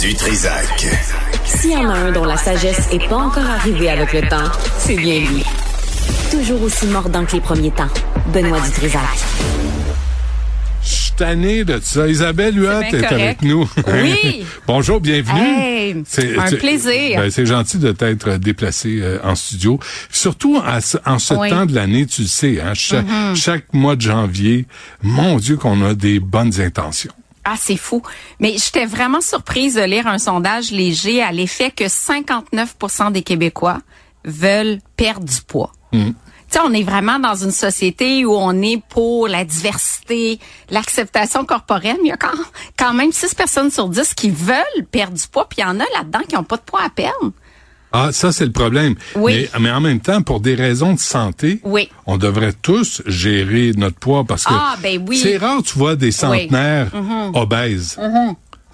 Du Trisac. S'il y en a un dont la sagesse n'est pas encore arrivée avec le temps, c'est bien lui. Toujours aussi mordant que les premiers temps. Benoît. Je suis tanné de ça. Isabelle Huot C'est est avec nous. Oui. Bonjour, bienvenue. Hey, un tu- plaisir. ben, c'est gentil de t'être déplacé euh, en studio. Surtout en ce Oui. Mm-hmm. temps de l'année, tu le sais, hein, cha- chaque mois de janvier, mon Dieu qu'on a des bonnes intentions. Ah, c'est fou. Mais j'étais vraiment surprise de lire un sondage léger à l'effet que 59% des Québécois veulent perdre du poids. Mm. Tu sais, on est vraiment dans une société où on est pour la diversité, l'acceptation corporelle, mais il y a quand, quand même 6 personnes sur 10 qui veulent perdre du poids, puis il y en a là-dedans qui n'ont pas de poids à perdre. Ah, ça, c'est le problème. Oui. Mais, mais en même temps, pour des raisons de santé, Oui. on devrait tous gérer notre poids parce que Ah, ben oui. c'est rare, tu vois, des centenaires obèses.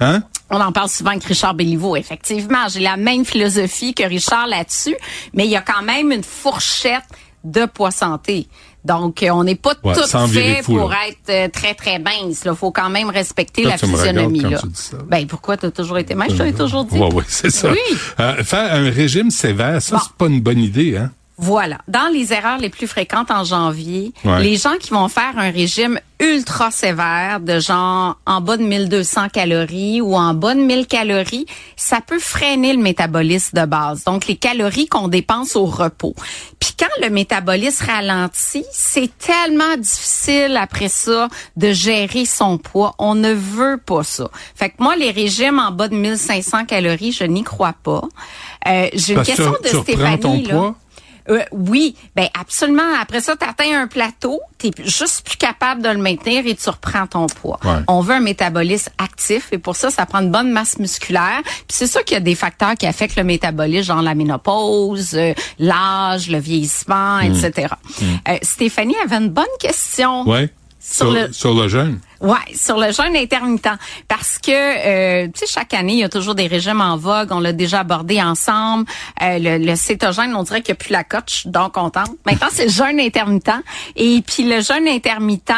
Hein? On en parle souvent avec Richard Béliveau, effectivement. J'ai la même philosophie que Richard là-dessus, mais il y a quand même une fourchette de poids santé. Donc, euh, on n'est pas Ouais, tout fait fou, pour là. être euh, très, très mince. Il faut quand même respecter Toi, la physionomie. là. Ben, pourquoi tu as toujours été mince? Je te l'ai toujours dit. Oui, oui, c'est ça. Oui. Euh, faire un régime sévère, ça, Bon. c'est pas une bonne idée, hein? Voilà. Dans les erreurs les plus fréquentes en janvier, Ouais. les gens qui vont faire un régime ultra sévère de genre en bas de 1200 calories ou en bas de 1000 calories, ça peut freiner le métabolisme de base. Donc les calories qu'on dépense au repos. Puis quand le métabolisme ralentit, c'est tellement difficile après ça de gérer son poids. On ne veut pas ça. Fait que moi les régimes en bas de 1500 calories, je n'y crois pas. Euh, j'ai une que question tu de Stéphanie ton là. poids? Euh, oui, ben absolument. Après ça, tu atteins un plateau, tu es juste plus capable de le maintenir et tu reprends ton poids. Ouais. On veut un métabolisme actif et pour ça, ça prend une bonne masse musculaire. Puis c'est sûr qu'il y a des facteurs qui affectent le métabolisme, genre la ménopause, euh, l'âge, le vieillissement, etc. Euh, Stéphanie avait une bonne question. Oui. Sur Sur, le- sur le jeûne? Ouais, sur le jeûne intermittent. Parce que, euh, tu sais, chaque année, il y a toujours des régimes en vogue. On l'a déjà abordé ensemble. Euh, le, le cétogène, on dirait qu'il n'y a plus la cote. Je suis donc contente. Maintenant, c'est le jeûne intermittent. Et puis, le jeûne intermittent,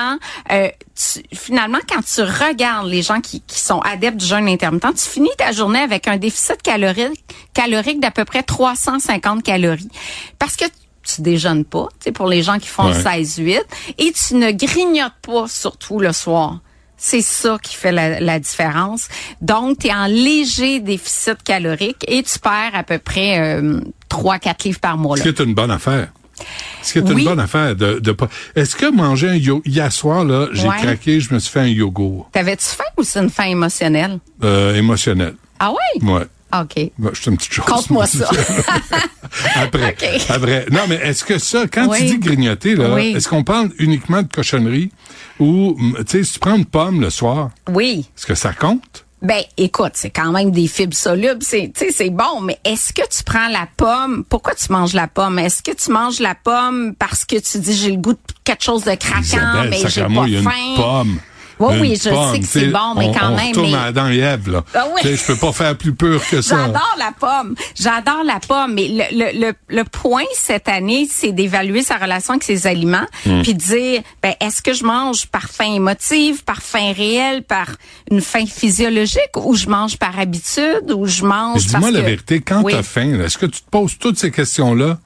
euh, tu- finalement, quand tu regardes les gens qui, qui sont adeptes du jeûne intermittent, tu finis ta journée avec un déficit calorique, calorique d'à peu près 350 calories. Parce que tu déjeunes pas, tu sais, pour les gens qui font Ouais. 16-8, et tu ne grignotes pas, surtout le soir. C'est ça qui fait la, la différence. Donc, tu es en léger déficit calorique et tu perds à peu près euh, 3-4 livres par mois. Ce Là. qui est une bonne affaire? Ce qui est Oui. une bonne affaire de, de pas. Est-ce que manger un yo hier soir là, j'ai Ouais. craqué, je me suis fait un yogourt T'avais-tu faim ou c'est une faim émotionnelle? euh, émotionnel. Ah oui? Ouais. OK. Ouais, je suis une petite chose. Conte-moi ça. après, après. Non, mais est-ce que ça, quand tu dis grignoter, là, Oui. est-ce qu'on parle uniquement de cochonnerie ou, tu sais, si tu prends une pomme le soir, Oui. est-ce que ça compte? Ben, écoute, c'est quand même des fibres solubles, c'est, tu sais, c'est bon, mais est-ce que tu prends la pomme? Pourquoi tu manges la pomme? Est-ce que tu manges la pomme parce que tu dis j'ai le goût de quelque chose de craquant, Isabelle, mais j'ai pas une faim? pomme. Oui, oui, je pomme, sais que tu c'est bon, mais quand on même, mais- à Adam et Ève, là. Ah oui. Tu Je peux pas faire plus pur que ça. J'adore la pomme. J'adore la pomme. Mais le, le, le, le point cette année, c'est d'évaluer sa relation avec ses aliments, Hmm. puis de dire, ben, est-ce que je mange par faim émotive, par faim réelle, par une faim physiologique, ou je mange par habitude, ou je mange Dis-moi la que- vérité, quand Oui. t'as faim, là, est-ce que tu te poses toutes ces questions-là?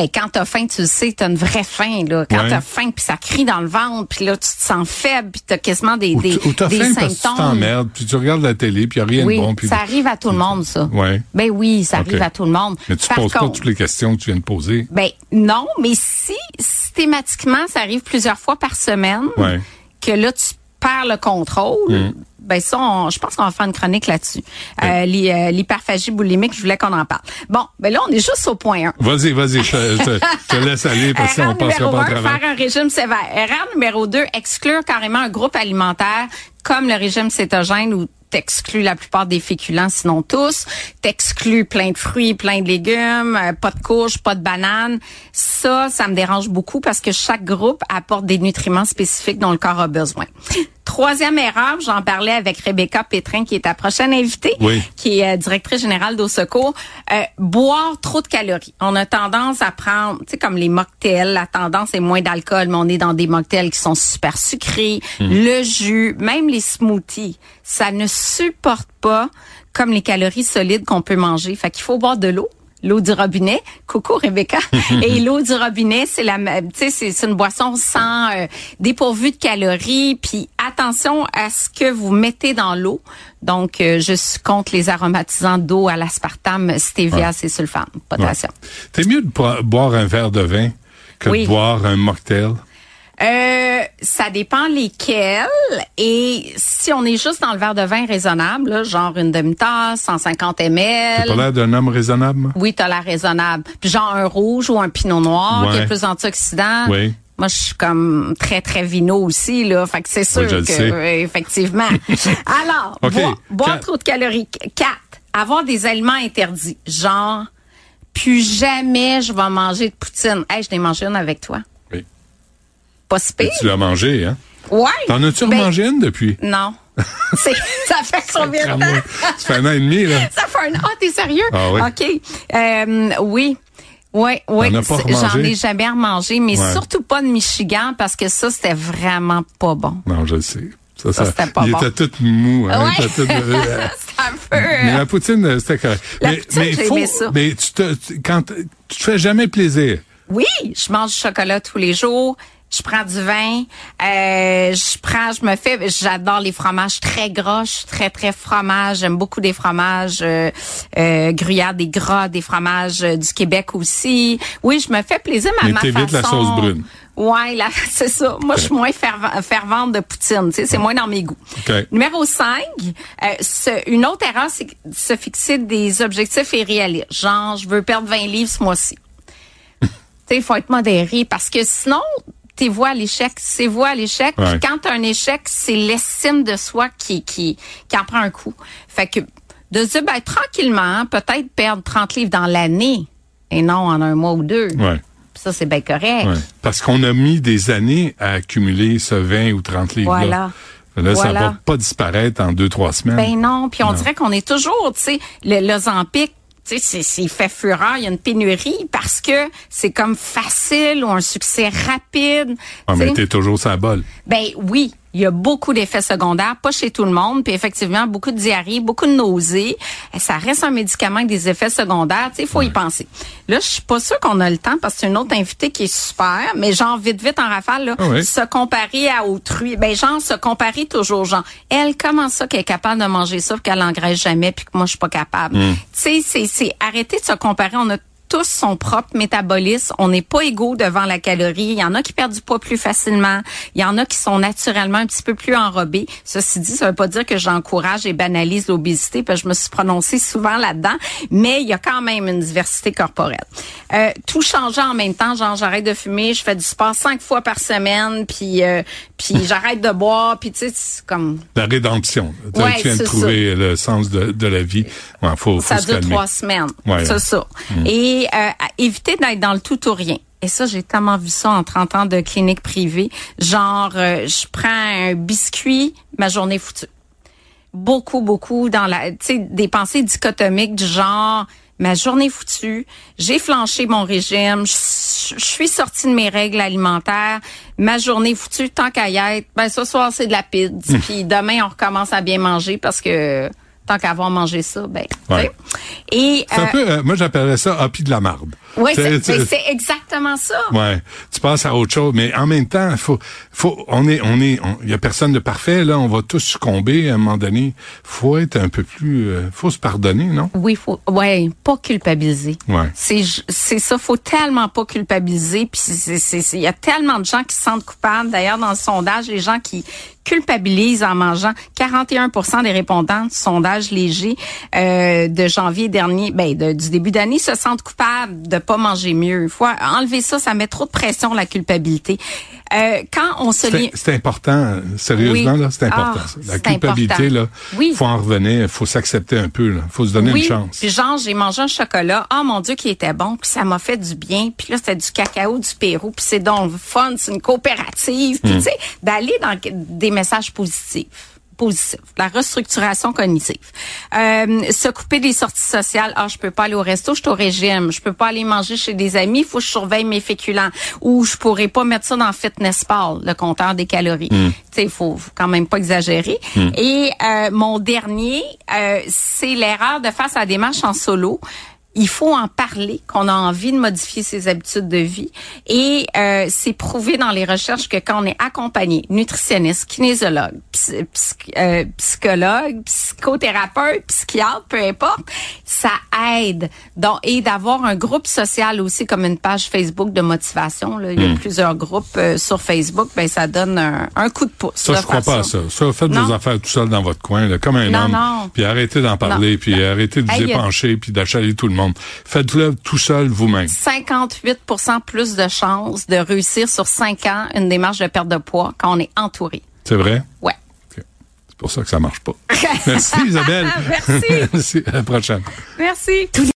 Ben, quand t'as faim, tu le sais, t'as une vraie faim, là. Quand Ouais. t'as faim, puis ça crie dans le ventre, puis là, tu te sens faible, puis t'as quasiment des, Ou des, ou des faim parce que tu symptômes. t'emmerdes, puis tu regardes la télé, puis il n'y a rien oui, de bon. Puis... ça arrive à tout le monde, ça. Ouais. Ben oui, ça arrive à tout le monde. Mais tu Par poses pas toutes les questions que tu viens de poser. Ben non, mais si systématiquement ça arrive plusieurs fois par semaine, Ouais. Mm. que là tu perds le contrôle, ben ça, on- je pense qu'on va faire une chronique là-dessus. Euh, euh, L'hyperphagie boulimique, je voulais qu'on en parle. Bon, ben là on est juste au point 1. Vas-y, vas-y, je, te- je laisse aller parce qu'on passera pas un, faire un régime sévère. Erreur numéro 2, exclure carrément un groupe alimentaire comme le régime cétogène où t'exclus la plupart des féculents, sinon tous. T'exclus plein de fruits, plein de légumes, euh, pas de courges, pas de bananes. Ça, ça me dérange beaucoup parce que chaque groupe apporte des nutriments spécifiques dont le corps a besoin. Troisième erreur, j'en parlais avec Rebecca Pétrin, qui est ta prochaine invitée, Oui. qui est euh, directrice générale d'Au Secours. Euh, boire trop de calories. On a tendance à prendre, tu sais, comme les mocktails, la tendance est moins d'alcool, mais on est dans des mocktails qui sont super sucrés, le jus, même les smoothies. Ça ne supporte pas comme les calories solides qu'on peut manger. Fait qu'il faut boire de l'eau l'eau du robinet. Coucou Rebecca. Et l'eau du robinet, c'est la, tu sais, c'est c'est une boisson sans euh, dépourvue de calories. Puis attention à ce que vous mettez dans l'eau. Donc, euh, je suis contre les aromatisants d'eau à l'aspartame, stevia, c'est sulfame, potassium. T'es mieux de bo- boire un verre de vin que Oui. de boire un mocktail? Euh, ça dépend lesquels. Et si on est juste dans le verre de vin raisonnable, là, genre une demi-tasse, 150 T'as ml. pas l'air d'un homme raisonnable, moi? Oui, t'as l'air raisonnable. Puis genre un rouge ou un pinot noir qui a plus d'antioxydants. Oui. Moi, je suis comme très, très vino aussi, là. Fait que c'est sûr que, euh, effectivement. Alors, OK. boire, trop de calories. Quatre, avoir des aliments interdits. Genre, plus jamais je vais manger de poutine. Hey, je l'ai mangé une avec toi. Oui. Pas si Et pire. tu l'as mangé, hein? Ouais. T'en as-tu Ben, remangé une depuis? Non. Ça fait combien de temps? Ça fait un an et demi, là. Ça fait un Ah, t'es sérieux? Ah oui. OK. Euh, oui. Oui, oui. J'en ai jamais remangé, mais Ouais. surtout pas de Michigan parce que ça, c'était vraiment pas bon. Non, je le sais. Ça, Ça, ça, c'était pas il bon. était tout mou. Hein? Ouais. Était tout, euh, un peu... mais la poutine, euh, c'était correct. La mais, poutine, mais j'ai faut, aimé ça. mais tu te, tu- quand tu te fais jamais plaisir. Oui, je mange du chocolat tous les jours. Je prends du vin. Euh, je prends, je me fais, j'adore les fromages très gras. Je suis très très fromage. J'aime beaucoup des fromages euh, euh, gruyère, des gras, des fromages euh, du Québec aussi. Oui, je me fais plaisir, à Mais ma t'évites la façon. sauce brune. Ouais, là, c'est ça. Moi, je suis moins fervent- fervente de poutine. Tu sais, c'est moins dans mes goûts. Numéro 5, une autre erreur, c'est de se fixer des objectifs irréalistes. Genre, je veux perdre 20 livres ce mois-ci. tu sais, il faut être modéré parce que sinon, tes voix à l'échec, c'est voix à l'échec. Ouais. Puis quand un échec, c'est l'estime de soi qui, qui, qui en prend un coup. Fait que de se dire, ben, tranquillement, peut-être perdre 30 livres dans l'année et non en un mois ou deux. Ouais. Ça, c'est bien correct. Ouais. Parce qu'on a mis des années à accumuler ce 20 ou 30 livres Voilà. Là, ça va pas disparaître en deux, trois semaines. Ben non, puis on Non. dirait qu'on est toujours, tu sais, le, le Zampic, tu sais, c'est- fait fureur, il y a une pénurie parce que c'est comme facile ou un succès rapide. Ah, mais t'es toujours sa bol. Ben oui, il y a beaucoup d'effets secondaires, pas chez tout le monde, puis effectivement beaucoup de diarrhée, beaucoup de nausées. Ça reste un médicament avec des effets secondaires, tu sais, il faut y penser. Là, je suis pas sûre qu'on a le temps parce que c'est une autre invitée qui est super, mais genre vite vite en rafale là, Ah oui. se comparer à autrui, ben genre se comparer toujours genre elle comment ça qu'elle est capable de manger ça qu'elle engraisse jamais puis que moi je suis pas capable? Hmm. Tu sais, c'est c'est arrêter de se comparer, on a tous son propre métabolisme. On n'est pas égaux devant la calorie. Il y en a qui perdent du poids plus facilement. Il y en a qui sont naturellement un petit peu plus enrobés. Ceci dit, ça veut pas dire que j'encourage et banalise l'obésité, parce que je me suis prononcée souvent là-dedans. Mais il y a quand même une diversité corporelle. Euh, tout changer en même temps, genre j'arrête de fumer, je fais du sport cinq fois par semaine, puis euh, puis j'arrête de boire, puis tu sais, c'est comme La rédemption. Tu- Ouais, tu viens de trouver le sens de, de la vie. Ouais, faut, faut ça se dure calmer. trois semaines. Ouais. c'est ça. Et euh, éviter d'être dans le tout ou rien. Et ça, j'ai tellement vu ça en 30 ans de clinique privée. Genre, euh, je prends un biscuit, ma journée est foutue. Beaucoup, beaucoup dans la, tu sais, des pensées dichotomiques du genre, ma journée est foutue, j'ai flanché mon régime, je, suis sortie de mes règles alimentaires, ma journée est foutue, tant qu'à y être, ben ce soir c'est de la pizza, puis demain on recommence à bien manger parce que tant qu'à avoir mangé ça, ben. Ouais. Et C'est un euh, peu, euh, moi j'appellerais ça happy de la marde. oui, c'est exactement ça. Ouais, tu passes à autre chose, mais en même temps, faut, faut, on est, on est, il y a personne de parfait là. On va tous succomber à un moment donné. Faut être un peu plus, euh, faut se pardonner, non? Oui, faut, ouais, pas culpabiliser. Ouais. C'est, c'est ça, faut tellement pas culpabiliser. Puis il y a tellement de gens qui se sentent coupables. D'ailleurs, dans le sondage, les gens qui culpabilisent en mangeant, 41% des répondants du sondage léger euh, de janvier dernier, ben de- du début d'année, se sentent coupables de pas manger mieux. Faut enlever ça, ça met trop de pression, la culpabilité. Euh, quand on se lit... C'est important, sérieusement, là, c'est important. Ah, ça. la culpabilité, important. là, Oui. faut en revenir, faut s'accepter un peu, là. Faut se donner oui, une chance. Puis genre, j'ai mangé un chocolat. Ah mon Dieu, qui était bon. Puis ça m'a fait du bien. Puis là, c'était du cacao du Pérou. Puis c'est donc fun. C'est une coopérative. Hmm. Puis tu sais, d'aller dans des messages positifs positif, la restructuration cognitive. Euh, se couper des sorties sociales. Ah, je peux pas aller au resto, je suis au régime. Je peux pas aller manger chez des amis, il faut que je surveille mes féculents. Ou je pourrais pas mettre ça dans Fitness Pal, le compteur des calories. Tu sais, il faut, faut quand même pas exagérer. Et euh, mon dernier, euh, c'est l'erreur de faire sa démarche en solo il faut en parler, qu'on a envie de modifier ses habitudes de vie. Et euh, c'est prouvé dans les recherches que quand on est accompagné, nutritionniste, kinésiologue, psy- psy- euh, psychologue, psychothérapeute, psychiatre, peu importe, ça aide. Donc, et d'avoir un groupe social aussi, comme une page Facebook de motivation. Là. Il y a plusieurs groupes euh, sur Facebook. Ben, ça donne un, un coup de pouce. Ça, je crois pas à ça. Ça, faites Non? vos affaires tout seul dans votre coin, là, comme un Non, homme. non. Puis arrêtez d'en parler, puis arrêtez de vous Hey, a- épancher, puis d'achaler tout le monde. Faites-le tout seul vous-même. 58% plus de chances de réussir sur 5 ans une démarche de perte de poids quand on est entouré. C'est vrai? Ouais. Ok. C'est pour ça que ça marche pas. Merci Isabelle. Merci. Merci. À la prochaine. Merci.